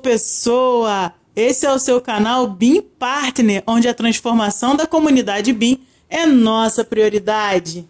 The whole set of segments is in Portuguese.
pessoa! Esse é o seu canal BIM Partner, onde a transformação da comunidade BIM é nossa prioridade.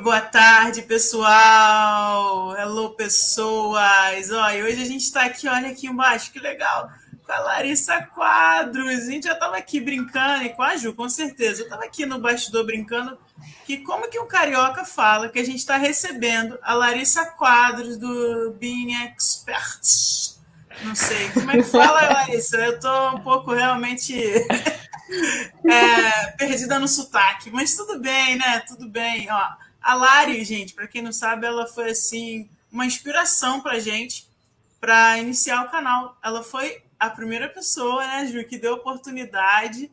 Boa tarde, pessoal! Hello, pessoas! Olha, hoje a gente está aqui, olha aqui embaixo, que legal! Com a Larissa Quadros. A gente já estava aqui brincando, e com a Ju, com certeza. Eu estava aqui no bastidor brincando que como que um carioca fala que a gente está recebendo a Larissa Quadros do Being Experts. Não sei. Como é que fala, Larissa? Eu estou um pouco realmente é, perdida no sotaque, mas tudo bem, né? Tudo bem. Ó, a Lari, gente, para quem não sabe, ela foi assim uma inspiração para gente para iniciar o canal. Ela foi a primeira pessoa, né, Ju, que deu oportunidade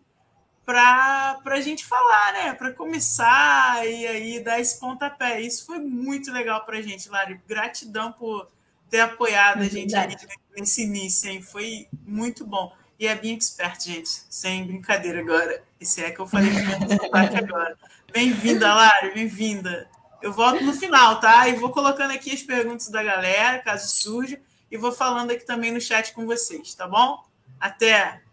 para a gente falar, né? Para começar e aí dar esse pontapé. Isso foi muito legal para a gente, Lari. Gratidão por ter apoiado é a gente nesse início, hein? Foi muito bom. E é bem expert, gente. Sem brincadeira agora. Esse é que eu falei com agora. Bem-vinda, Lari, bem-vinda. Eu volto no final, tá? E vou colocando aqui as perguntas da galera, caso surja, e vou falando aqui também no chat com vocês, tá bom? Até!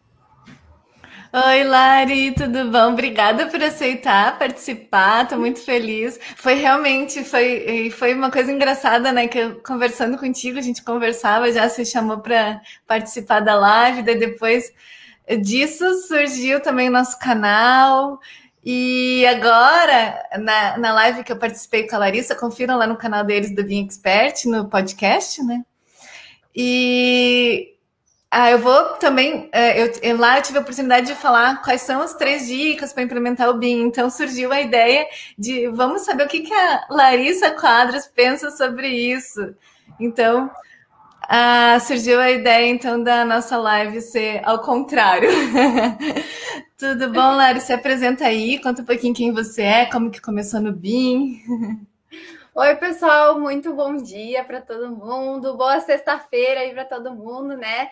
Oi, Lari, tudo bom? Obrigada por aceitar participar, tô muito feliz. Foi realmente, foi, foi uma coisa engraçada, né? Que eu, conversando contigo, a gente conversava, já se chamou para participar da live, daí depois disso surgiu também o nosso canal. E agora, na, na live que eu participei com a Larissa, confiram lá no canal deles do Being Expert, no podcast, né? E ah, eu vou também. É, eu, eu, lá eu tive a oportunidade de falar quais são as três dicas para implementar o BIM. Então surgiu a ideia de vamos saber o que, que a Larissa Quadros pensa sobre isso. Então ah, surgiu a ideia então da nossa live ser ao contrário. Tudo bom, Lara? Se apresenta aí, conta um pouquinho quem você é, como que começou no BIM. Oi, pessoal, muito bom dia para todo mundo. Boa sexta-feira aí para todo mundo, né?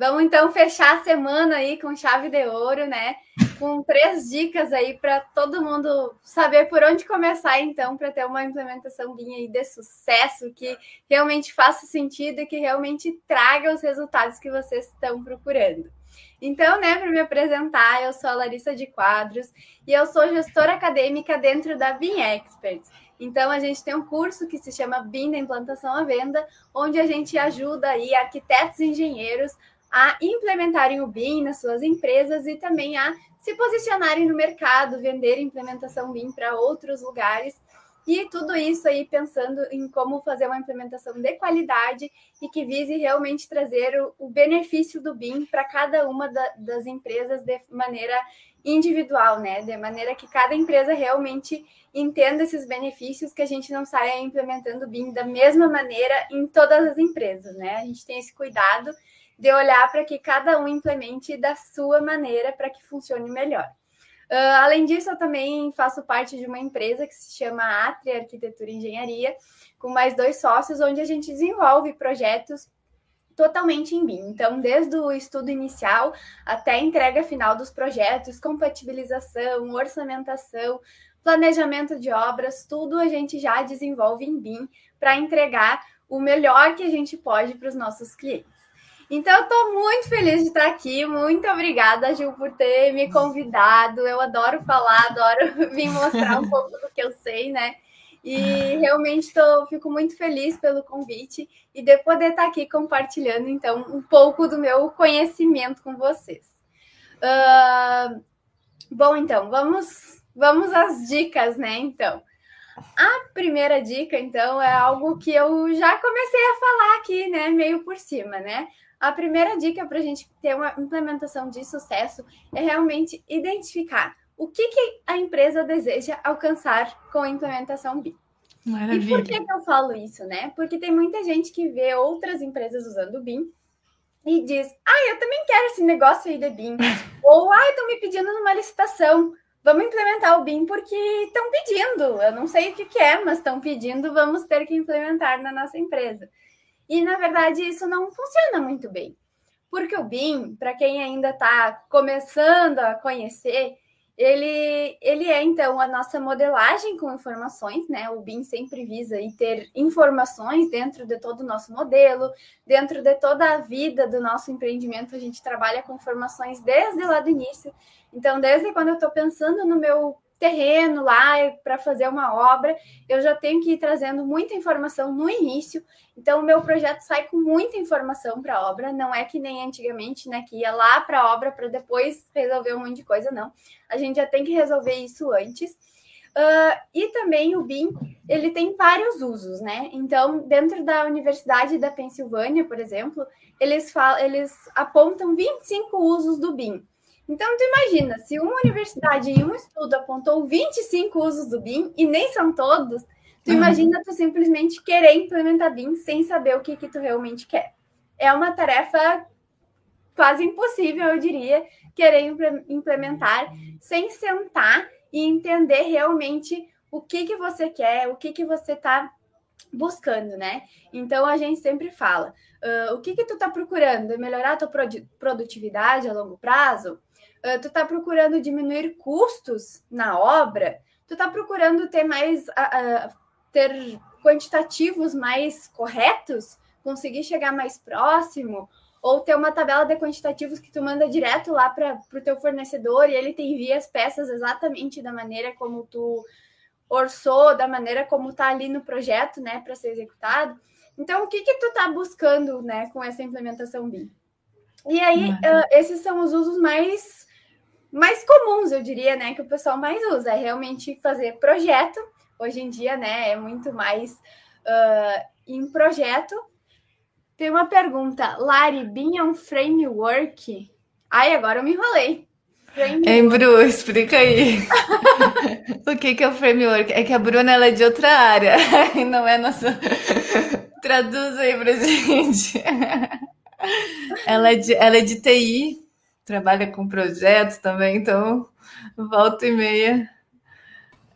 Vamos então fechar a semana aí com chave de ouro, né? Com três dicas aí para todo mundo saber por onde começar, então, para ter uma implementação aí de sucesso que realmente faça sentido e que realmente traga os resultados que vocês estão procurando. Então, né, para me apresentar, eu sou a Larissa de Quadros e eu sou gestora acadêmica dentro da BIM Experts. Então, a gente tem um curso que se chama BIM da Implantação à Venda, onde a gente ajuda aí arquitetos e engenheiros a implementarem o BIM nas suas empresas e também a se posicionarem no mercado, vender implementação BIM para outros lugares. E tudo isso aí pensando em como fazer uma implementação de qualidade e que vise realmente trazer o, o benefício do BIM para cada uma da, das empresas de maneira individual, né? De maneira que cada empresa realmente entenda esses benefícios, que a gente não saia implementando o BIM da mesma maneira em todas as empresas, né? A gente tem esse cuidado de olhar para que cada um implemente da sua maneira para que funcione melhor. Uh, além disso, eu também faço parte de uma empresa que se chama Atria Arquitetura e Engenharia, com mais dois sócios, onde a gente desenvolve projetos totalmente em BIM. Então, desde o estudo inicial até a entrega final dos projetos, compatibilização, orçamentação, planejamento de obras, tudo a gente já desenvolve em BIM para entregar o melhor que a gente pode para os nossos clientes. Então, eu estou muito feliz de estar aqui. Muito obrigada, Gil, por ter me convidado. Eu adoro falar, adoro vir mostrar um pouco do que eu sei, né? E realmente tô, fico muito feliz pelo convite e de poder estar aqui compartilhando, então, um pouco do meu conhecimento com vocês. Uh, bom, então, vamos, vamos às dicas, né? Então, a primeira dica, então, é algo que eu já comecei a falar aqui, né? Meio por cima, né? A primeira dica para a gente ter uma implementação de sucesso é realmente identificar o que, que a empresa deseja alcançar com a implementação BIM. Maravilha. E por que, que eu falo isso, né? Porque tem muita gente que vê outras empresas usando o BIM e diz: Ah, eu também quero esse negócio aí de BIM. Ou, ah, estão me pedindo numa licitação. Vamos implementar o BIM porque estão pedindo. Eu não sei o que, que é, mas estão pedindo, vamos ter que implementar na nossa empresa. E, na verdade, isso não funciona muito bem. Porque o BIM, para quem ainda está começando a conhecer, ele, ele é, então, a nossa modelagem com informações, né? O BIM sempre visa ter informações dentro de todo o nosso modelo, dentro de toda a vida do nosso empreendimento, a gente trabalha com informações desde lá do início. Então, desde quando eu estou pensando no meu terreno lá para fazer uma obra, eu já tenho que ir trazendo muita informação no início. Então, o meu projeto sai com muita informação para a obra, não é que nem antigamente, né, que ia lá para a obra para depois resolver um monte de coisa, não. A gente já tem que resolver isso antes. Uh, e também o BIM, ele tem vários usos, né? Então, dentro da Universidade da Pensilvânia, por exemplo, eles, falam, eles apontam 25 usos do BIM. Então, tu imagina, se uma universidade em um estudo apontou 25 usos do BIM, e nem são todos, tu uhum. imagina tu simplesmente querer implementar BIM sem saber o que, que tu realmente quer. É uma tarefa quase impossível, eu diria, querer implementar sem sentar e entender realmente o que, que você quer, o que, que você está buscando, né? Então a gente sempre fala: uh, o que, que tu está procurando? É melhorar a tua produtividade a longo prazo? Uh, tu está procurando diminuir custos na obra, tu está procurando ter mais uh, ter quantitativos mais corretos, conseguir chegar mais próximo, ou ter uma tabela de quantitativos que tu manda direto lá para o teu fornecedor e ele te envia as peças exatamente da maneira como tu orçou, da maneira como tá ali no projeto, né, para ser executado. Então, o que que tu tá buscando, né, com essa implementação BIM? E aí, uh, esses são os usos mais mais comuns, eu diria, né, que o pessoal mais usa, é realmente fazer projeto. Hoje em dia, né, é muito mais uh, em projeto. Tem uma pergunta, Lari, BIM é um framework? Ai, agora eu me enrolei. Hein, Bru, explica aí. o que, que é o framework? É que a Bruna ela é de outra área não é nossa. Traduz aí pra gente. ela, é de, ela é de TI, trabalha com projetos também, então volta e meia.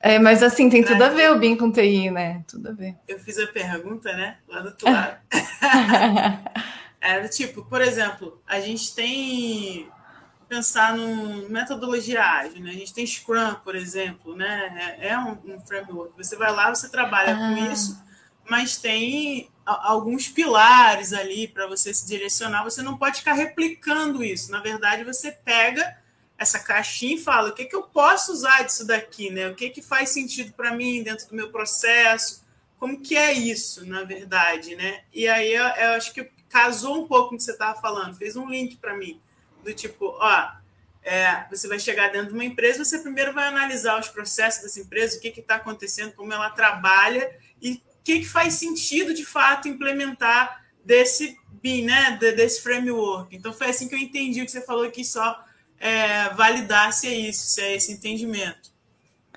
É, mas assim, tem tudo a ver o BIM com TI, né? Tudo a ver. Eu fiz a pergunta, né? Lá do outro lado. é, tipo, por exemplo, a gente tem pensar numa metodologia ágil, né? A gente tem Scrum, por exemplo, né? É, é um, um, framework. Você vai lá, você trabalha ah. com isso, mas tem alguns pilares ali para você se direcionar. Você não pode ficar replicando isso. Na verdade, você pega essa caixinha e fala: o que, que eu posso usar disso daqui, né? O que, que faz sentido para mim dentro do meu processo? Como que é isso, na verdade, né? E aí eu, eu acho que casou um pouco com o que você estava falando, fez um link para mim, do tipo, ó, é, você vai chegar dentro de uma empresa, você primeiro vai analisar os processos dessa empresa, o que está acontecendo, como ela trabalha e que, que faz sentido de fato implementar desse BIM, né, desse framework. Então foi assim que eu entendi o que você falou aqui, só é, validar se é isso, se é esse entendimento.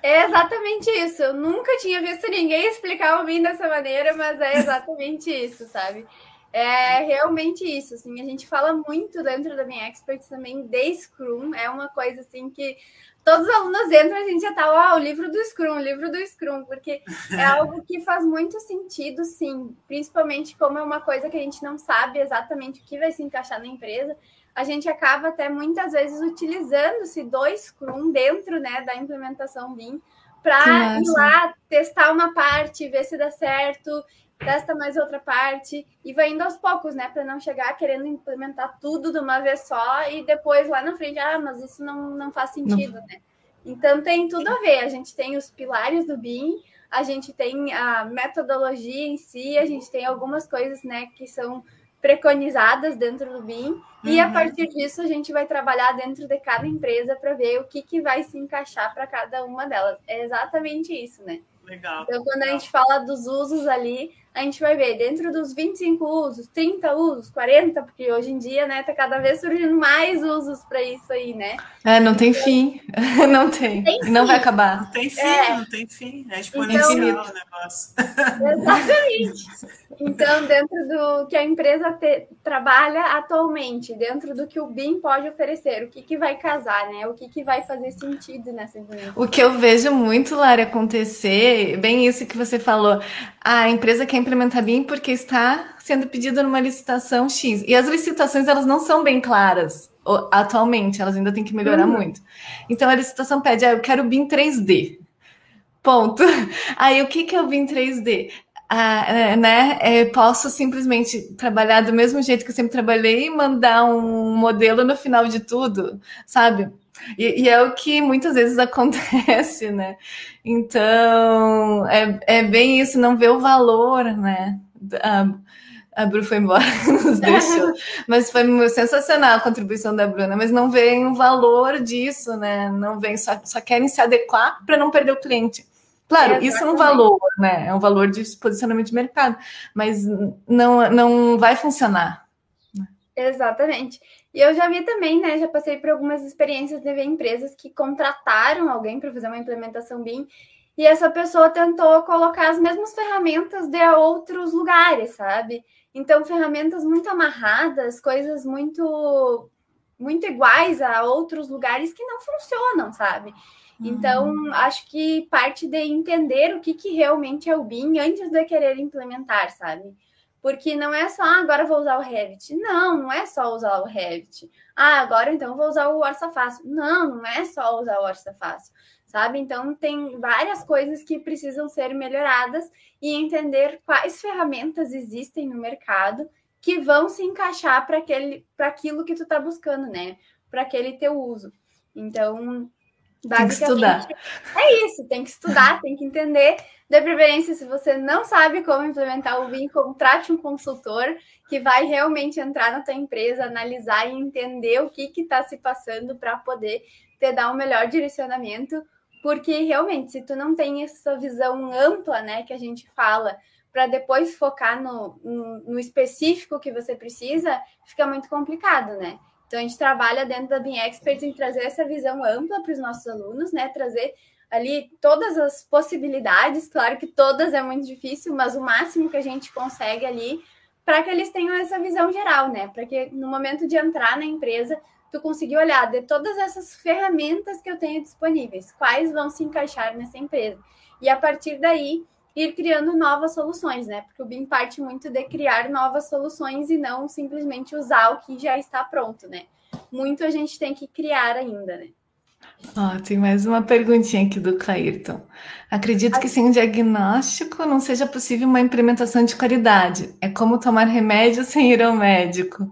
É exatamente isso. Eu nunca tinha visto ninguém explicar o BIM dessa maneira, mas é exatamente isso, sabe? É realmente isso, assim, a gente fala muito dentro da minha expert também de Scrum, é uma coisa assim que todos os alunos entram, a gente já tá, ó, o livro do Scrum, o livro do Scrum, porque é algo que faz muito sentido, sim, principalmente como é uma coisa que a gente não sabe exatamente o que vai se encaixar na empresa, a gente acaba até muitas vezes utilizando-se do Scrum dentro, né, da implementação BIM, para ir lá testar uma parte, ver se dá certo, testa mais outra parte e vai indo aos poucos, né? Para não chegar querendo implementar tudo de uma vez só e depois lá na frente, ah, mas isso não, não faz sentido, não. né? Então tem tudo a ver. A gente tem os pilares do BIM, a gente tem a metodologia em si, a gente tem algumas coisas, né, que são preconizadas dentro do BIM uhum. e a uhum. partir disso a gente vai trabalhar dentro de cada empresa para ver o que, que vai se encaixar para cada uma delas. É exatamente isso, né? Legal. Então, quando legal. a gente fala dos usos ali, a gente vai ver dentro dos 25 usos, 30 usos, 40, porque hoje em dia, né, tá cada vez surgindo mais usos para isso aí, né? É, não tem fim. Não tem. tem não vai acabar. Não tem fim, é. não tem fim. É exponencial então, o negócio. Exatamente. Então, dentro do que a empresa te, trabalha atualmente, dentro do que o BIM pode oferecer, o que, que vai casar, né? O que, que vai fazer sentido nessa implementação. O que eu vejo muito, Lara, acontecer, bem isso que você falou, a empresa quer implementar BIM porque está sendo pedido numa licitação X. E as licitações, elas não são bem claras. atualmente, elas ainda têm que melhorar uhum. muito. Então a licitação pede, ah, eu quero BIM 3D. Ponto. Aí o que, que é o BIM 3D? Ah, é, né? É, posso simplesmente trabalhar do mesmo jeito que eu sempre trabalhei e mandar um modelo no final de tudo, sabe? E, e, é o que muitas vezes acontece, né? Então, é, é bem isso, não ver o valor, né? A, a Bru foi embora, nos deixou. Mas foi sensacional a contribuição da Bruna, mas não vem o valor disso, né? Não vem, só, só querem se adequar para não perder o cliente. Claro, é, isso é um valor, né? É um valor de posicionamento de mercado, mas não, não vai funcionar. Exatamente. E eu já vi também, né? Já passei por algumas experiências de ver empresas que contrataram alguém para fazer uma implementação BIM e essa pessoa tentou colocar as mesmas ferramentas de outros lugares, sabe? Então, ferramentas muito amarradas, coisas muito muito iguais a outros lugares que não funcionam, sabe? Então, uhum. acho que parte de entender o que, que realmente é o BIM antes de querer implementar, sabe? Porque não é só, ah, agora vou usar o Revit. Não, não é só usar o Revit. Ah, agora então vou usar o Orça Fácil. Não, não é só usar o Orça Fácil, sabe? Então tem várias coisas que precisam ser melhoradas e entender quais ferramentas existem no mercado que vão se encaixar para aquele para aquilo que tu está buscando, né? Para aquele teu uso. Então, tem que estudar. É isso, tem que estudar, tem que entender. De preferência, se você não sabe como implementar o BIM, contrate um consultor que vai realmente entrar na tua empresa, analisar e entender o que está se passando para poder te dar um melhor direcionamento. Porque realmente, se tu não tem essa visão ampla, né, que a gente fala, para depois focar no, no, no específico que você precisa, fica muito complicado, né? Então, a gente trabalha dentro da BIM Experts em trazer essa visão ampla para os nossos alunos, né? Trazer ali todas as possibilidades, claro que todas é muito difícil, mas o máximo que a gente consegue ali para que eles tenham essa visão geral, né? Para que no momento de entrar na empresa, tu conseguir olhar de todas essas ferramentas que eu tenho disponíveis, quais vão se encaixar nessa empresa. E a partir daí, ir criando novas soluções, né? Porque o BIM parte muito de criar novas soluções e não simplesmente usar o que já está pronto, né? Muito a gente tem que criar ainda, né? Ó, tem mais uma perguntinha aqui do Clairton. Acredito que sem um diagnóstico não seja possível uma implementação de qualidade. É como tomar remédio sem ir ao médico.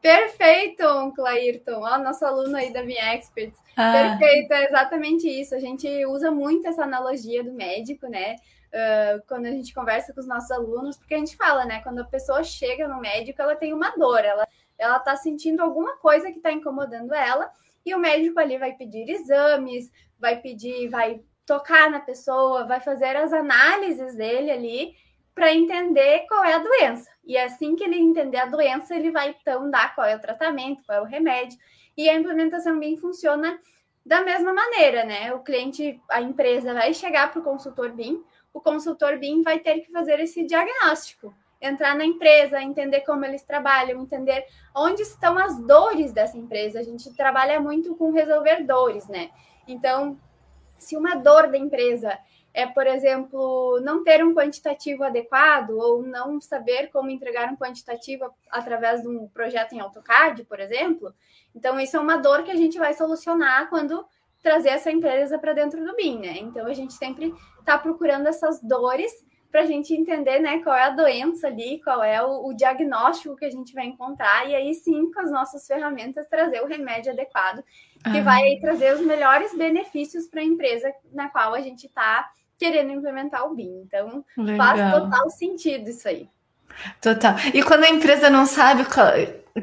Perfeito, Clairton. Ó, nosso aluno aí da Minha Experts. Ah. Perfeito, é exatamente isso. A gente usa muito essa analogia do médico, né? Uh, quando a gente conversa com os nossos alunos, porque a gente fala, né? Quando a pessoa chega no médico, ela tem uma dor, ela, ela tá sentindo alguma coisa que está incomodando ela, e o médico ali vai pedir exames, vai pedir, vai tocar na pessoa, vai fazer as análises dele ali para entender qual é a doença. E assim que ele entender a doença, ele vai então dar qual é o tratamento, qual é o remédio. E a implementação BIM funciona da mesma maneira, né? O cliente, a empresa vai chegar para o consultor BIM, o consultor BIM vai ter que fazer esse diagnóstico, entrar na empresa, entender como eles trabalham, entender onde estão as dores dessa empresa. A gente trabalha muito com resolver dores, né? Então, se uma dor da empresa é, por exemplo, não ter um quantitativo adequado ou não saber como entregar um quantitativo através de um projeto em AutoCAD, por exemplo. Então, isso é uma dor que a gente vai solucionar quando trazer essa empresa para dentro do BIM, né? Então, a gente sempre está procurando essas dores para a gente entender né, qual é a doença ali, qual é o, o, diagnóstico que a gente vai encontrar, e aí sim, com as nossas ferramentas, trazer o remédio adequado, que ah. vai trazer os melhores benefícios para a empresa na qual a gente está querendo implementar o BIM. Então, Legal. faz total sentido isso aí. Total. E quando a empresa não sabe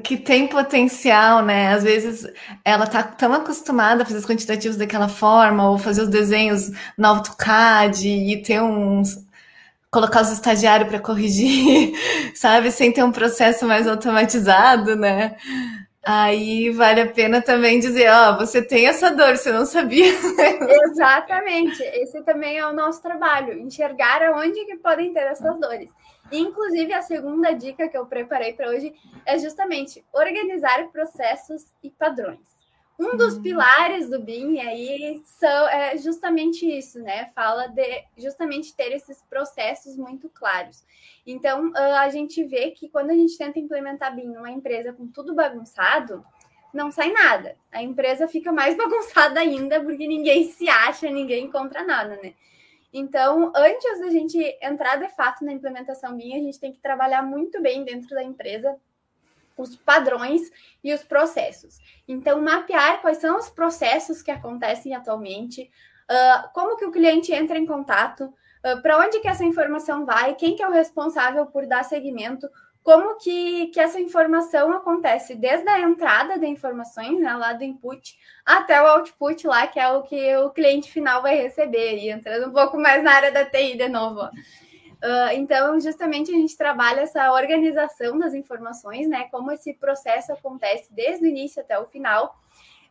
que tem potencial, né? Às vezes ela tá tão acostumada a fazer os quantitativos daquela forma, ou fazer os desenhos no AutoCAD e ter uns. Colocar os estagiários para corrigir, sabe? Sem ter um processo mais automatizado, né? Aí vale a pena também dizer, ó, oh, você tem essa dor, você não sabia. Exatamente. Esse também é o nosso trabalho, enxergar aonde que podem ter essas dores. Inclusive, a segunda dica que eu preparei para hoje é justamente organizar processos e padrões. Um dos hum. pilares do BIM aí são, é justamente isso, né? Fala de justamente ter esses processos muito claros. Então, a gente vê que quando a gente tenta implementar BIM numa empresa com tudo bagunçado, não sai nada. A empresa fica mais bagunçada ainda, porque ninguém se acha, ninguém encontra nada, né? Então, antes da gente entrar de fato na implementação BIM, a gente tem que trabalhar muito bem dentro da empresa os padrões e os processos. Então, mapear quais são os processos que acontecem atualmente, uh, como que o cliente entra em contato, uh, para onde que essa informação vai, quem que é o responsável por dar seguimento, como que, que essa informação acontece desde a entrada de informações, né, lá do input, até o output lá, que é o que o cliente final vai receber, e entrando um pouco mais na área da TI de novo. Uh, então, justamente a gente trabalha essa organização das informações, né, como esse processo acontece desde o início até o final,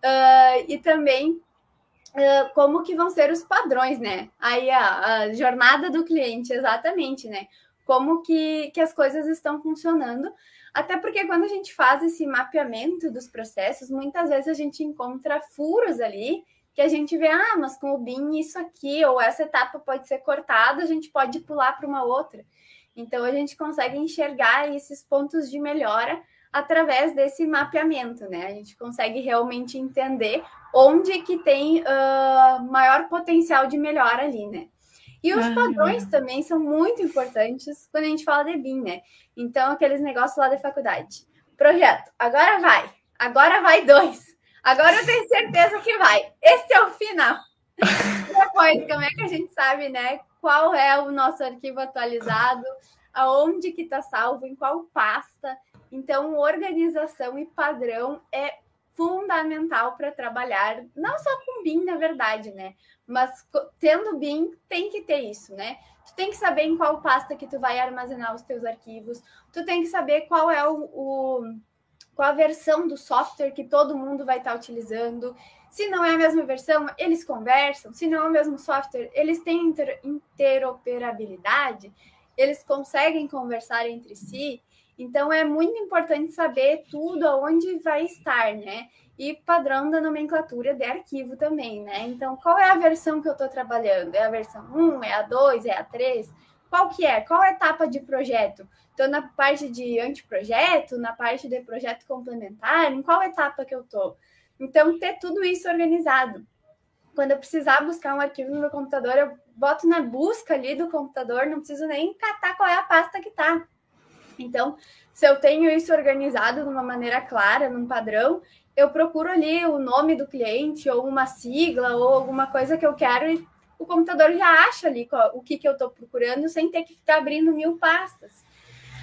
uh, e também uh, como que vão ser os padrões, né, aí a, a jornada do cliente, exatamente, né, como que, que as coisas estão funcionando. Até porque quando a gente faz esse mapeamento dos processos, muitas vezes a gente encontra furos ali que a gente vê, ah, mas com o BIM isso aqui, ou essa etapa pode ser cortada, a gente pode pular para uma outra. Então a gente consegue enxergar esses pontos de melhora através desse mapeamento, né? A gente consegue realmente entender onde que tem uh, maior potencial de melhora ali, né? E os padrões também são muito importantes quando a gente fala de BIM, né? Então, aqueles negócios lá da faculdade. Projeto, agora vai. Agora vai dois. Agora eu tenho certeza que vai. Esse é o final. Depois, como é que a gente sabe, né? Qual é o nosso arquivo atualizado, aonde que está salvo, em qual pasta. Então, organização e padrão é fundamental para trabalhar, não só com BIM, na verdade, né? Mas tendo BIM, tem que ter isso, né? Tu tem que saber em qual pasta que tu vai armazenar os teus arquivos, tu tem que saber qual é o, o qual a versão do software que todo mundo vai estar utilizando. Se não é a mesma versão, eles conversam. Se não é o mesmo software, eles têm inter interoperabilidade, eles conseguem conversar entre si. Então é muito importante saber tudo aonde vai estar, né? E padrão da nomenclatura de arquivo também, né? Então, qual é a versão que eu estou trabalhando? É a versão 1, é a 2, é a 3? Qual que é? Qual a etapa de projeto? Estou na parte de anteprojeto, na parte de projeto complementar, em qual etapa que eu estou? Então, ter tudo isso organizado. Quando eu precisar buscar um arquivo no meu computador, eu boto na busca ali do computador, não preciso nem catar qual é a pasta que está. Então, se eu tenho isso organizado de uma maneira clara, num padrão, eu procuro ali o nome do cliente, ou uma sigla, ou alguma coisa que eu quero, e o computador já acha ali qual, o que, que eu estou procurando, sem ter que ficar abrindo mil pastas.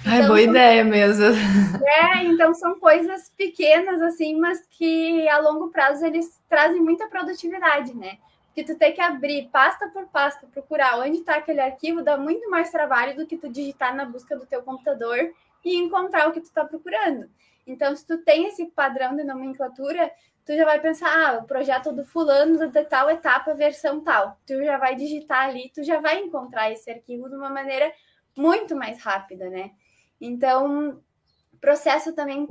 Ai, então, boa são... ideia mesmo. É, então são coisas pequenas, assim, mas que a longo prazo eles trazem muita produtividade, né? que tu tem que abrir pasta por pasta, procurar onde está aquele arquivo, dá muito mais trabalho do que tu digitar na busca do teu computador e encontrar o que tu está procurando. Então, se tu tem esse padrão de nomenclatura, tu já vai pensar, ah, o projeto do fulano de tal etapa, versão tal. Tu já vai digitar ali, tu já vai encontrar esse arquivo de uma maneira muito mais rápida, né? Então, processo também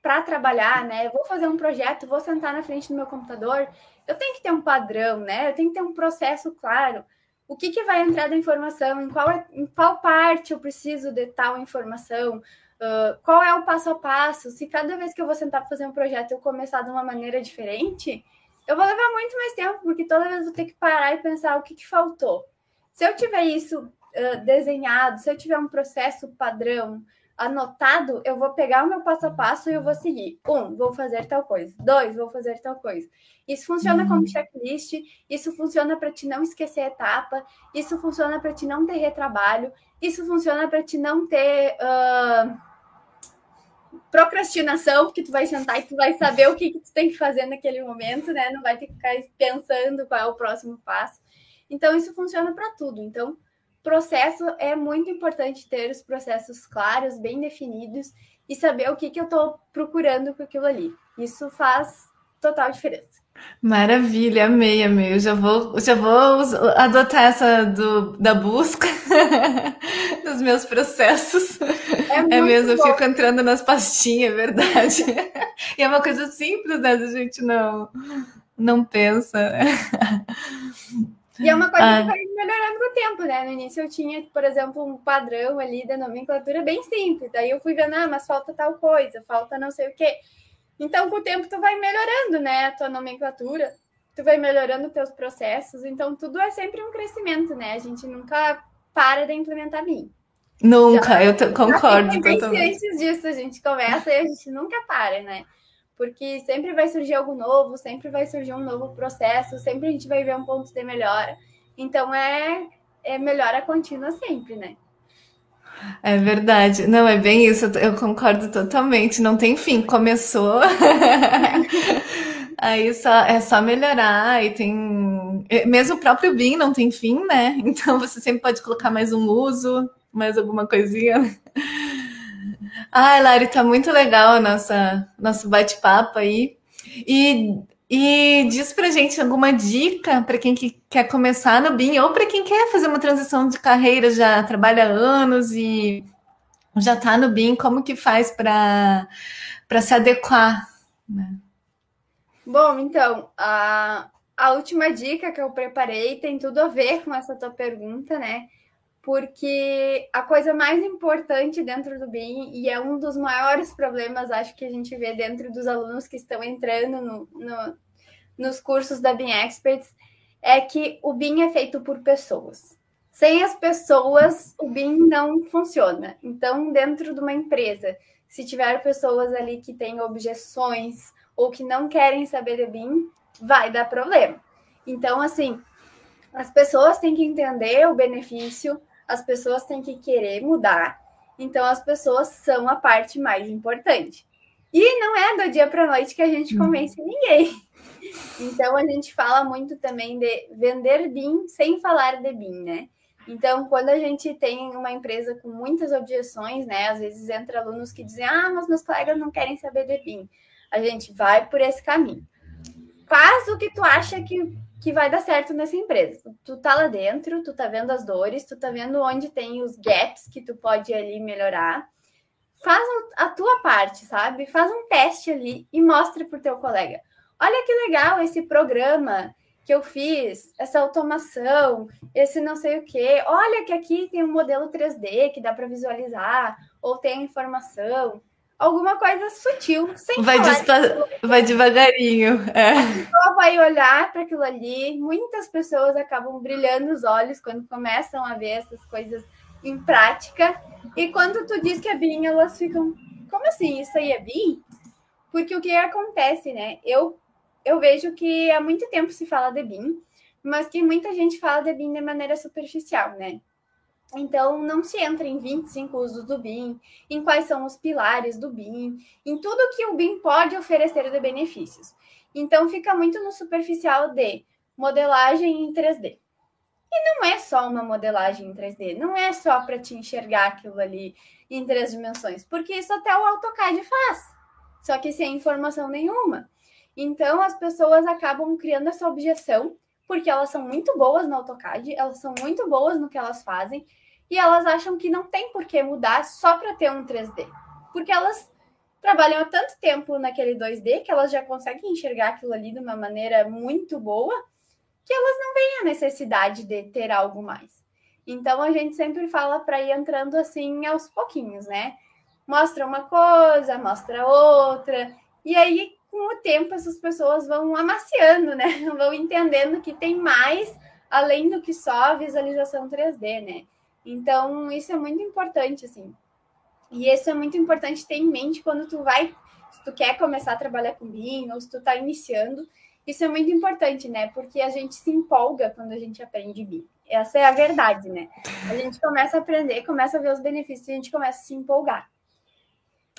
para trabalhar, né? vou fazer um projeto, vou sentar na frente do meu computador, eu tenho que ter um padrão, né? Eu tenho que ter um processo claro. O que, que vai entrar da informação? Em qual, em qual parte eu preciso de tal informação? Uh, qual é o passo a passo? Se cada vez que eu vou sentar para fazer um projeto eu começar de uma maneira diferente, eu vou levar muito mais tempo, porque toda vez eu vou ter que parar e pensar o que, que faltou. Se eu tiver isso uh, desenhado, se eu tiver um processo padrão, anotado, eu vou pegar o meu passo a passo e eu vou seguir. Um, vou fazer tal coisa. Dois, vou fazer tal coisa. Isso funciona como uhum. checklist, isso funciona para te não esquecer etapa, isso funciona para te não ter retrabalho, isso funciona para te não ter uh, procrastinação, porque tu vai sentar e tu vai saber o que, que tu tem que fazer naquele momento, né? Não vai ter que ficar pensando qual é o próximo passo. Então, isso funciona para tudo. Então, processo é muito importante ter os processos claros, bem definidos e saber o que, que eu estou procurando com aquilo ali. Isso faz total diferença. Maravilha, amei, amei. Eu já vou, já vou adotar essa do, da busca dos meus processos. É, é mesmo, bom. eu fico entrando nas pastinhas, é verdade. e é uma coisa simples, né? A gente não, não pensa. E é uma coisa ah. que vai melhorando com o tempo, né? No início eu tinha, por exemplo, um padrão ali da nomenclatura bem simples. Daí eu fui vendo, ah, mas falta tal coisa, falta não sei o quê. Então, com o tempo, tu vai melhorando, né? A tua nomenclatura, tu vai melhorando os teus processos. Então, tudo é sempre um crescimento, né? A gente nunca para de implementar BIM. Nunca, já, eu concordo totalmente. Antes disso, a gente começa e a gente nunca para, né? Porque sempre vai surgir algo novo, sempre vai surgir um novo processo, sempre a gente vai ver um ponto de melhora. Então, é, é melhora contínua sempre, né? É verdade. Não, é bem isso. Eu concordo totalmente. Não tem fim. Começou. Aí só, é só melhorar e tem. É, mesmo o próprio BIM não tem fim, né? Então você sempre pode colocar mais um uso, mais alguma coisinha. Ai, Lari, tá muito legal o nossa, nosso bate-papo aí. E e diz pra gente alguma dica para quem que quer começar no BIM ou para quem quer fazer uma transição de carreira, já trabalha anos e já está no BIM, como que faz para se adequar? Né? Bom, então, a, a última dica que eu preparei tem tudo a ver com essa tua pergunta, né? Porque a coisa mais importante dentro do BIM, e é um dos maiores problemas, acho que a gente vê dentro dos alunos que estão entrando no, no, nos cursos da BIM Experts, é que o BIM é feito por pessoas. Sem as pessoas, o BIM não funciona. Então, dentro de uma empresa, se tiver pessoas ali que têm objeções ou que não querem saber de BIM, vai dar problema. Então, assim, as pessoas têm que entender o benefício, as pessoas têm que querer mudar. Então, as pessoas são a parte mais importante. E não é do dia para noite que a gente uhum. convence ninguém. Então, a gente fala muito também de vender BIM sem falar de BIM, né? Então, quando a gente tem uma empresa com muitas objeções, né? Às vezes entra alunos que dizem, ah, mas meus colegas não querem saber de BIM. A gente vai por esse caminho. Faz o que tu acha que que vai dar certo nessa empresa. Tu tá lá dentro, tu tá vendo as dores, tu tá vendo onde tem os gaps que tu pode ali melhorar. Faz a tua parte, sabe? Faz um teste ali e mostre pro teu colega. Olha que legal esse programa que eu fiz, essa automação, esse não sei o quê. Olha que aqui tem um modelo 3D que dá para visualizar, ou tem informação alguma coisa sutil, sem vai, vai devagarinho. É. A pessoa vai olhar para aquilo ali. Muitas pessoas acabam brilhando os olhos quando começam a ver essas coisas em prática. E quando tu diz que é BIM, elas ficam, como assim? Isso aí é BIM? Porque o que acontece, né? Eu, eu vejo que há muito tempo se fala de BIM, mas que muita gente fala de BIM de maneira superficial, né? Então, não se entra em 25 usos do BIM, em quais são os pilares do BIM, em tudo que o BIM pode oferecer de benefícios. Então, fica muito no superficial de modelagem em 3D. E não é só uma modelagem em 3D, não é só para te enxergar aquilo ali em três dimensões, porque isso até o AutoCAD faz, só que sem informação nenhuma. Então, as pessoas acabam criando essa objeção porque elas são muito boas no AutoCAD, elas são muito boas no que elas fazem, e elas acham que não tem por que mudar só para ter um 3D. Porque elas trabalham há tanto tempo naquele 2D que elas já conseguem enxergar aquilo ali de uma maneira muito boa, que elas não têm a necessidade de ter algo mais. Então a gente sempre fala para ir entrando assim aos pouquinhos, né? Mostra uma coisa, mostra outra, e aí com o tempo essas pessoas vão amaciando, né? Vão entendendo que tem mais além do que só a visualização 3D, né? Então, isso é muito importante, assim. E isso é muito importante ter em mente quando tu vai, se tu quer começar a trabalhar com BIM ou se tu tá iniciando. Isso é muito importante, né? Porque a gente se empolga quando a gente aprende BIM. Essa é a verdade, né? A gente começa a aprender, começa a ver os benefícios e a gente começa a se empolgar.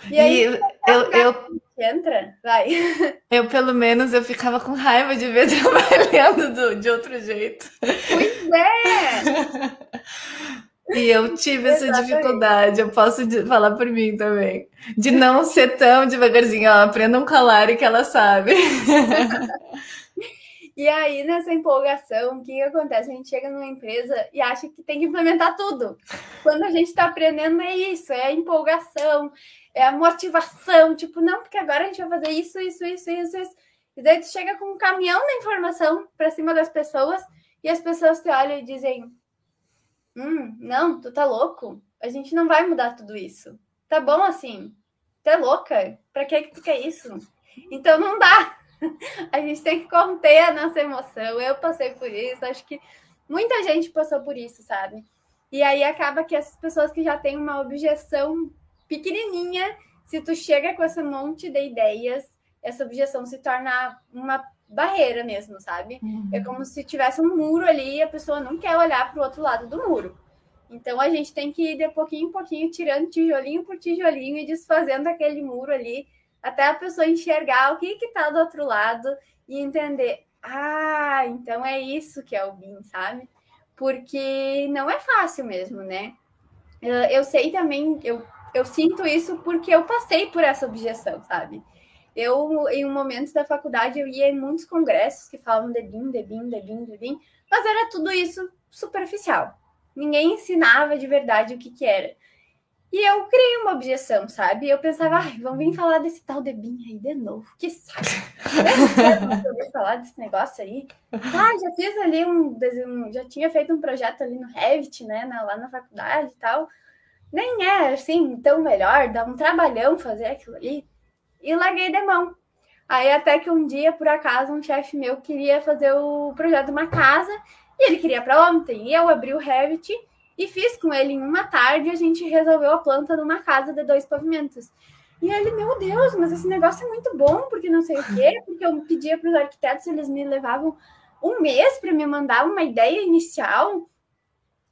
E aí, e eu, eu, entra, vai. Eu, pelo menos, eu ficava com raiva de ver trabalhando do, de outro jeito. Pois é! E eu tive essa dificuldade, eu posso falar por mim também. De não ser tão devagarzinho, ó, aprendam com a Lari que ela sabe. E aí, nessa empolgação, o que, que acontece? A gente chega numa empresa e acha que tem que implementar tudo. Quando a gente está aprendendo, é isso, é a empolgação, é a motivação, tipo, não, porque agora a gente vai fazer isso, isso, isso, isso, isso. E daí tu chega com um caminhão de informação para cima das pessoas e as pessoas te olham e dizem: Hum, não, tu tá louco? A gente não vai mudar tudo isso. Tá bom assim? Tu é louca? Pra que que tu quer isso? Então não dá. A gente tem que conter a nossa emoção. Eu passei por isso, acho que muita gente passou por isso, sabe? E aí acaba que essas pessoas que já têm uma objeção pequenininha, se tu chega com esse monte de ideias, essa objeção se torna uma barreira mesmo, sabe? Uhum. É como se tivesse um muro ali e a pessoa não quer olhar para o outro lado do muro. Então a gente tem que ir de pouquinho em pouquinho tirando tijolinho por tijolinho e desfazendo aquele muro ali até a pessoa enxergar o que que tá do outro lado e entender, ah, então é isso que é o BIM, sabe? Porque não é fácil mesmo, né? Eu, eu sei também, eu, eu sinto isso porque eu passei por essa objeção, sabe? Eu, em um momento da faculdade, eu ia em muitos congressos que falavam de BIM, de BIM, de BIM, de BIM, mas era tudo isso superficial. Ninguém ensinava de verdade o que, que era. E eu criei uma objeção, sabe? Eu pensava, ai, vamos vir falar desse tal de BIM aí de novo. Que saco. Eu falar desse negócio aí. Ah, já fiz ali um, já tinha feito um projeto ali no Revit, né? lá na faculdade e tal. Nem é assim tão melhor, dá um trabalhão fazer aquilo ali. E larguei de mão. Aí até que um dia, por acaso, um chefe meu queria fazer o projeto de uma casa e ele queria para ontem. E eu abri o Revit e fiz com ele em uma tarde. A gente resolveu a planta de uma casa de dois pavimentos. E ele, meu Deus, mas esse negócio é muito bom, porque não sei o quê, porque eu pedia para os arquitetos, eles me levavam um mês para me mandar uma ideia inicial,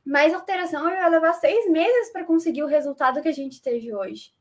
mas alteração eu ia levar seis meses para conseguir o resultado que a gente teve hoje.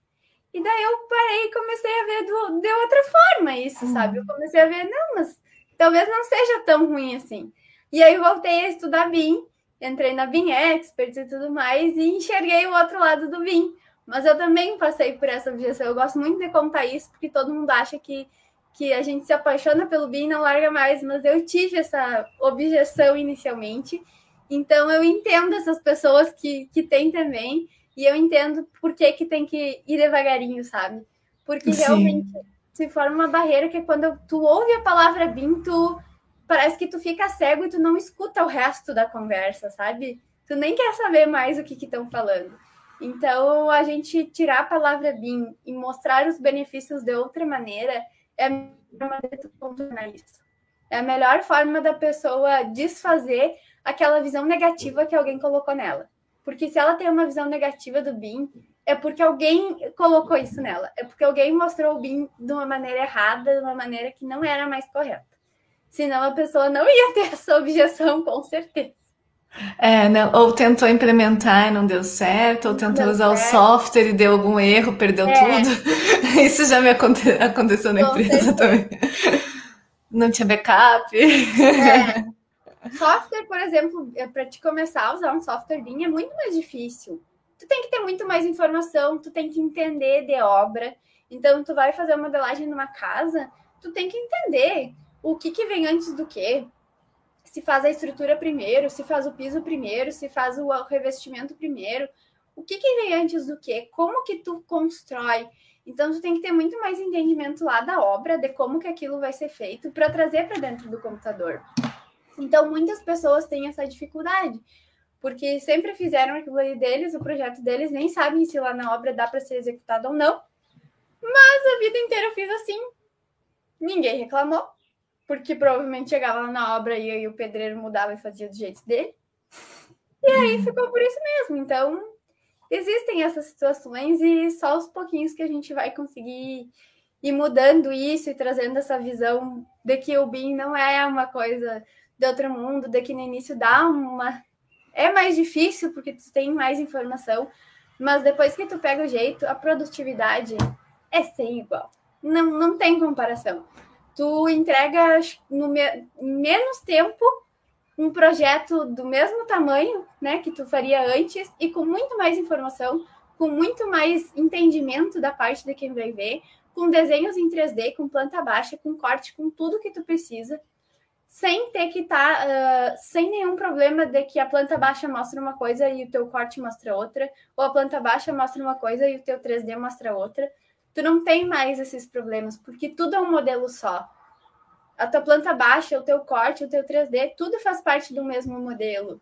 E daí eu parei e comecei a ver do, de outra forma isso, uhum. sabe? Eu comecei a ver, não, mas talvez não seja tão ruim assim. E aí voltei a estudar BIM, entrei na BIM Experts e tudo mais, e enxerguei o outro lado do BIM. Mas eu também passei por essa objeção. Eu gosto muito de contar isso, porque todo mundo acha que, que a gente se apaixona pelo BIM e não larga mais, mas eu tive essa objeção inicialmente. Então eu entendo essas pessoas que, que têm também. E eu entendo por que, que tem que ir devagarinho, sabe? Porque Sim. realmente se forma uma barreira que é quando tu ouve a palavra BIM, tu parece que tu fica cego e tu não escuta o resto da conversa, sabe? Tu nem quer saber mais o que estão falando. Então, a gente tirar a palavra BIM e mostrar os benefícios de outra maneira é a melhor maneira de contornar isso. É a melhor forma da pessoa desfazer aquela visão negativa que alguém colocou nela. Porque se ela tem uma visão negativa do BIM, é porque alguém colocou isso nela. É porque alguém mostrou o BIM de uma maneira errada, de uma maneira que não era mais correta. Senão a pessoa não ia ter essa objeção, com certeza. É, não, ou tentou implementar e não deu certo, ou tentou usar certo. o software e deu algum erro, perdeu é. tudo. Isso já me aconte aconteceu na com empresa certeza. também. Não tinha backup. É. Software, por exemplo, é, para te começar a usar um software BIM é muito mais difícil. Tu tem que ter muito mais informação, tu tem que entender de obra. Então, tu vai fazer a modelagem numa casa, tu tem que entender o que, que vem antes do que. Se faz a estrutura primeiro, se faz o piso primeiro, se faz o revestimento primeiro. O que, que vem antes do que? Como que tu constrói? Então, tu tem que ter muito mais entendimento lá da obra, de como que aquilo vai ser feito, para trazer para dentro do computador. Então, muitas pessoas têm essa dificuldade, porque sempre fizeram aquilo ali deles, o projeto deles, nem sabem se lá na obra dá para ser executado ou não. Mas a vida inteira eu fiz assim. Ninguém reclamou, porque provavelmente chegava lá na obra e aí o pedreiro mudava e fazia do jeito dele. E aí ficou por isso mesmo. Então, existem essas situações e só aos pouquinhos que a gente vai conseguir ir mudando isso e trazendo essa visão de que o BIM não é uma coisa de outro mundo, de que no início dá uma. É mais difícil porque tu tem mais informação, mas depois que tu pega o jeito, a produtividade é sem igual. Não, não tem comparação. Tu entrega no me... menos tempo um projeto do mesmo tamanho, né, que tu faria antes e com muito mais informação, com muito mais entendimento da parte de quem vai ver, com desenhos em 3D, com planta baixa, com corte, com tudo que tu precisa sem ter que estar, tá, uh, sem nenhum problema de que a planta baixa mostra uma coisa e o teu corte mostra outra, ou a planta baixa mostra uma coisa e o teu 3D mostra outra. Tu não tem mais esses problemas, porque tudo é um modelo só. A tua planta baixa, o teu corte, o teu 3D, tudo faz parte do mesmo modelo.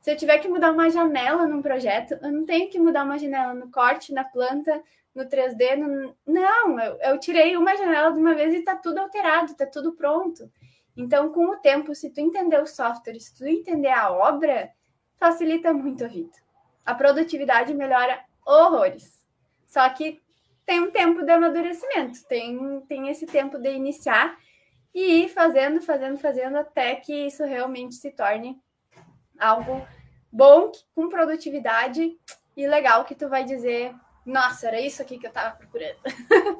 Se eu tiver que mudar uma janela num projeto, eu não tenho que mudar uma janela no corte, na planta, no 3D. No... Não, eu, eu tirei uma janela de uma vez e está tudo alterado, está tudo pronto. Então, com o tempo, se tu entender o software, se tu entender a obra, facilita muito a vida. A produtividade melhora horrores. Só que tem um tempo de amadurecimento, tem, tem esse tempo de iniciar e ir fazendo, fazendo, fazendo até que isso realmente se torne algo bom, com produtividade e legal que tu vai dizer, nossa, era isso aqui que eu estava procurando.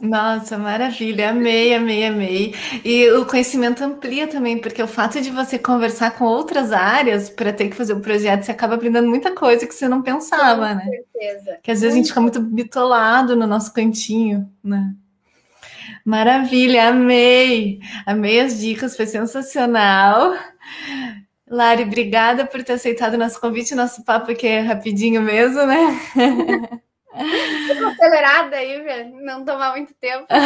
Nossa, maravilha, amei, amei, amei. E o conhecimento amplia também, porque o fato de você conversar com outras áreas para ter que fazer o um projeto, você acaba aprendendo muita coisa que você não pensava, com né? certeza. Que às vezes a gente fica muito bitolado no nosso cantinho, né? Maravilha, amei! Amei as dicas, foi sensacional. Lari, obrigada por ter aceitado o nosso convite. Nosso papo aqui é rapidinho mesmo, né? acelerada aí, velho. Não tomar muito tempo.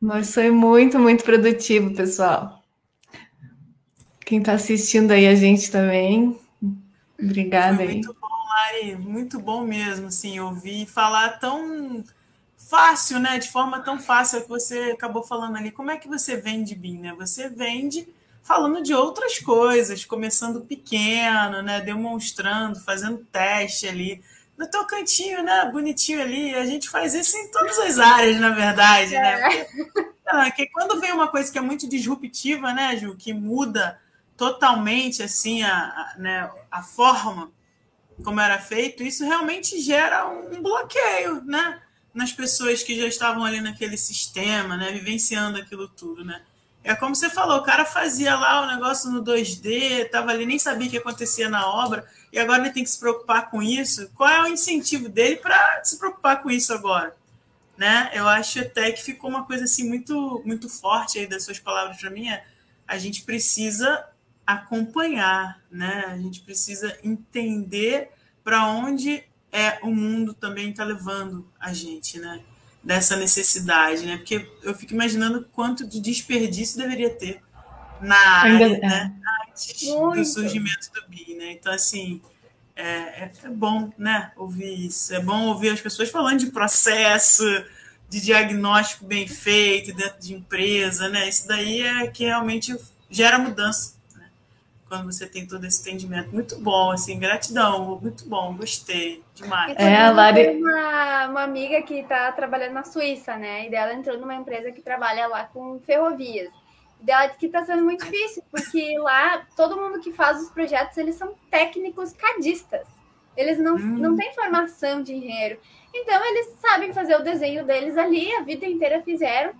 Mas foi muito, muito produtivo, pessoal. Quem está assistindo aí a gente também. Obrigada foi muito aí. bom, Lari. Muito bom mesmo, assim, ouvir falar tão fácil, né? De forma tão fácil que você acabou falando ali. Como é que você vende BIM, né? Você vende falando de outras coisas, começando pequeno, né? Demonstrando, fazendo teste ali no teu cantinho, né? Bonitinho ali. A gente faz isso em todas as áreas, na verdade, né? é. né? Porque, que quando vem uma coisa que é muito disruptiva, né, Ju, que muda totalmente assim a, a, né, a forma como era feito, isso realmente gera um bloqueio, né? Nas pessoas que já estavam ali naquele sistema, né? Vivenciando aquilo tudo, né? É como você falou, o cara fazia lá o negócio no 2D, tava ali, nem sabia o que acontecia na obra e agora ele tem que se preocupar com isso. Qual é o incentivo dele para se preocupar com isso agora? Né? Eu acho até que ficou uma coisa assim muito muito forte aí das suas palavras para mim. É, a gente precisa acompanhar, né? A gente precisa entender para onde é o mundo também está levando a gente, né? Dessa necessidade, né? Porque eu fico imaginando quanto de desperdício deveria ter na área, Ainda, né? antes Muito. do surgimento do BI, né? Então, assim, é, é, é, bom, né, ouvir isso. É bom ouvir as pessoas falando de processo, de diagnóstico bem feito dentro de empresa, né? Isso daí é que realmente gera mudança? Quando você tem todo esse entendimento. Muito bom, assim, gratidão, muito bom, gostei demais. É, a Lari... uma, uma amiga que está trabalhando na Suíça, né? E dela entrou numa empresa que trabalha lá com ferrovias dela que está sendo muito difícil, porque lá todo mundo que faz os projetos, eles são técnicos cadistas. Eles não, hum. não têm formação de engenheiro. Então, eles sabem fazer o desenho deles ali, a vida inteira fizeram.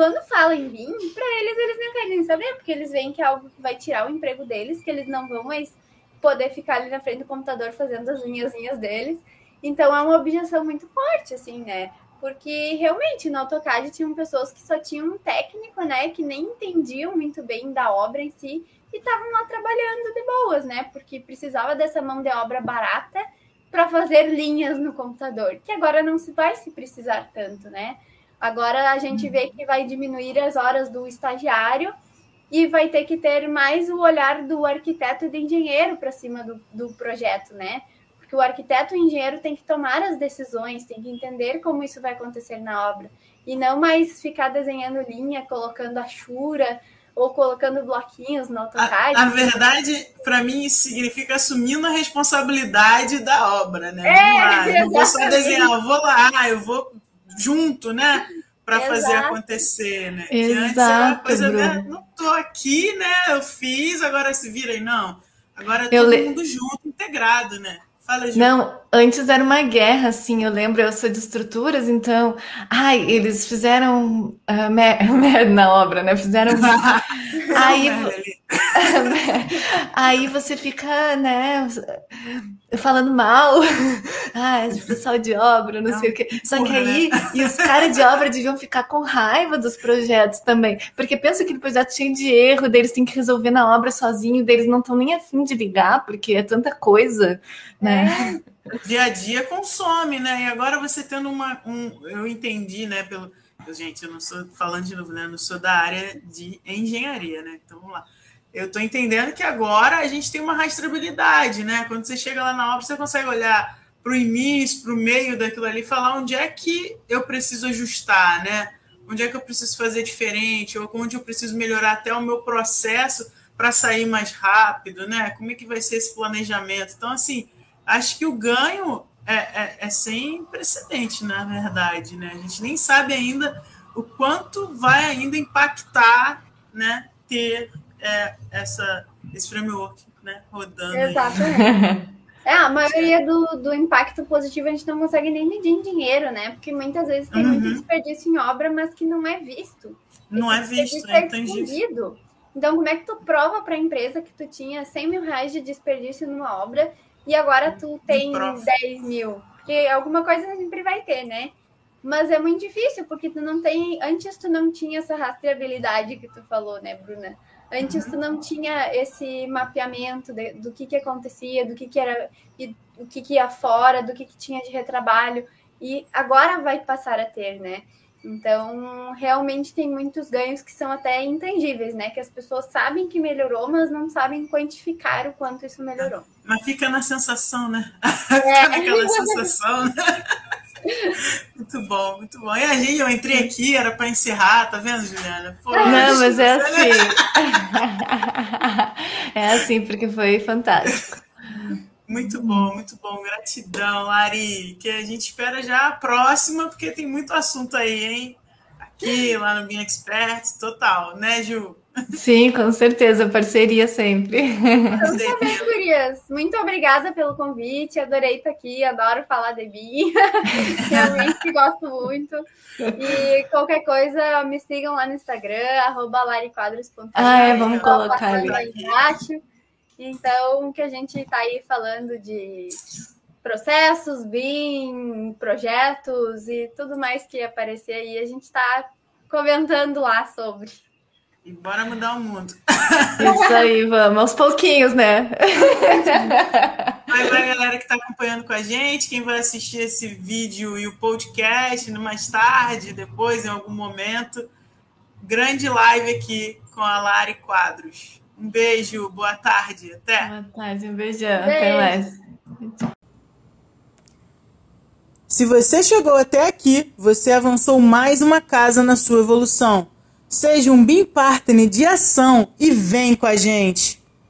Quando falam em BIM, para eles, eles não querem saber, porque eles veem que é algo que vai tirar o emprego deles, que eles não vão mais poder ficar ali na frente do computador fazendo as linhazinhas deles. Então, é uma objeção muito forte, assim, né? porque realmente no AutoCAD tinham pessoas que só tinham um técnico, né, que nem entendiam muito bem da obra em si e estavam lá trabalhando de boas, né, porque precisava dessa mão de obra barata para fazer linhas no computador, que agora não se vai se precisar tanto, né? Agora a gente vê que vai diminuir as horas do estagiário e vai ter que ter mais o olhar do arquiteto e do engenheiro para cima do, do projeto, né? que o arquiteto e o engenheiro tem que tomar as decisões, tem que entender como isso vai acontecer na obra. E não mais ficar desenhando linha, colocando achura ou colocando bloquinhos no AutoCAD. A, a verdade, para mim, significa assumindo a responsabilidade da obra, né? É, eu não vou só desenhar, eu vou lá, eu vou junto, né? Para fazer acontecer, né? Exato, que antes era coisa, né? Não tô aqui, né? Eu fiz, agora se vira aí. Não. Agora é todo mundo junto, integrado, né? Fala, Não, antes era uma guerra, assim, eu lembro, eu sou de estruturas, então, ai, eles fizeram uh, merda na obra, né? Fizeram. aí, aí você fica, né, falando mal, ah, pessoal de obra, não, não sei o quê. Só porra, que aí, né? e os caras de obra deviam ficar com raiva dos projetos também, porque pensa que o projeto cheio de erro, deles têm que resolver na obra sozinho, deles não estão nem afim de ligar, porque é tanta coisa, né? É. O dia a dia consome, né? E agora você tendo uma. Um, eu entendi, né? Pelo, gente, eu não sou falando de novo, né? Eu não sou da área de engenharia, né? Então vamos lá. Eu estou entendendo que agora a gente tem uma rastreabilidade, né? Quando você chega lá na obra, você consegue olhar para o início, para o meio daquilo ali, falar onde é que eu preciso ajustar, né? Onde é que eu preciso fazer diferente, ou onde eu preciso melhorar até o meu processo para sair mais rápido, né? Como é que vai ser esse planejamento? Então, assim, acho que o ganho é, é, é sem precedente, na verdade, né? A gente nem sabe ainda o quanto vai ainda impactar, né? Ter é, essa, esse framework né, rodando. Exatamente. É, a maioria do, do impacto positivo a gente não consegue nem medir em dinheiro, né? Porque muitas vezes tem uhum. muito desperdício em obra, mas que não é visto. Não Esse é visto, é intangível. Então, como é que tu prova para a empresa que tu tinha 100 mil reais de desperdício numa obra e agora tu tem 10 mil? Porque alguma coisa sempre vai ter, né? Mas é muito difícil, porque tu não tem. Antes tu não tinha essa rastreabilidade que tu falou, né, Bruna? Antes tu não tinha esse mapeamento de, do que, que acontecia, do que, que era, e, o que, que ia fora, do que, que tinha de retrabalho, e agora vai passar a ter, né? Então, realmente tem muitos ganhos que são até intangíveis, né? Que as pessoas sabem que melhorou, mas não sabem quantificar o quanto isso melhorou. Mas fica na sensação, né? É. fica naquela sensação, né? Muito bom, muito bom. E a gente, eu entrei aqui, era para encerrar, tá vendo, Juliana? Pô, Não, mas é assim. é assim, porque foi fantástico. Muito bom, muito bom. Gratidão, Lari. Que a gente espera já a próxima, porque tem muito assunto aí, hein? Aqui, lá no Bean Experts, total, né, Ju? Sim, com certeza, parceria sempre. Então, tá bem, gurias. Muito obrigada pelo convite, adorei estar aqui, adoro falar de mim, realmente gosto muito. E qualquer coisa, me sigam lá no Instagram, arroba lariquadros.com. Ah, é, vamos colocar ali. Embaixo. Então, que a gente está aí falando de processos, BIM, projetos e tudo mais que aparecer aí, a gente está comentando lá sobre. E bora mudar o mundo. Isso aí, vamos, aos pouquinhos, né? Vai pra galera que está acompanhando com a gente, quem vai assistir esse vídeo e o podcast mais tarde, depois, em algum momento. Grande live aqui com a Lari Quadros. Um beijo, boa tarde, até. Boa tarde, um beijão, beijo. até mais. Se você chegou até aqui, você avançou mais uma casa na sua evolução. Seja um BIM Partner de ação e vem com a gente!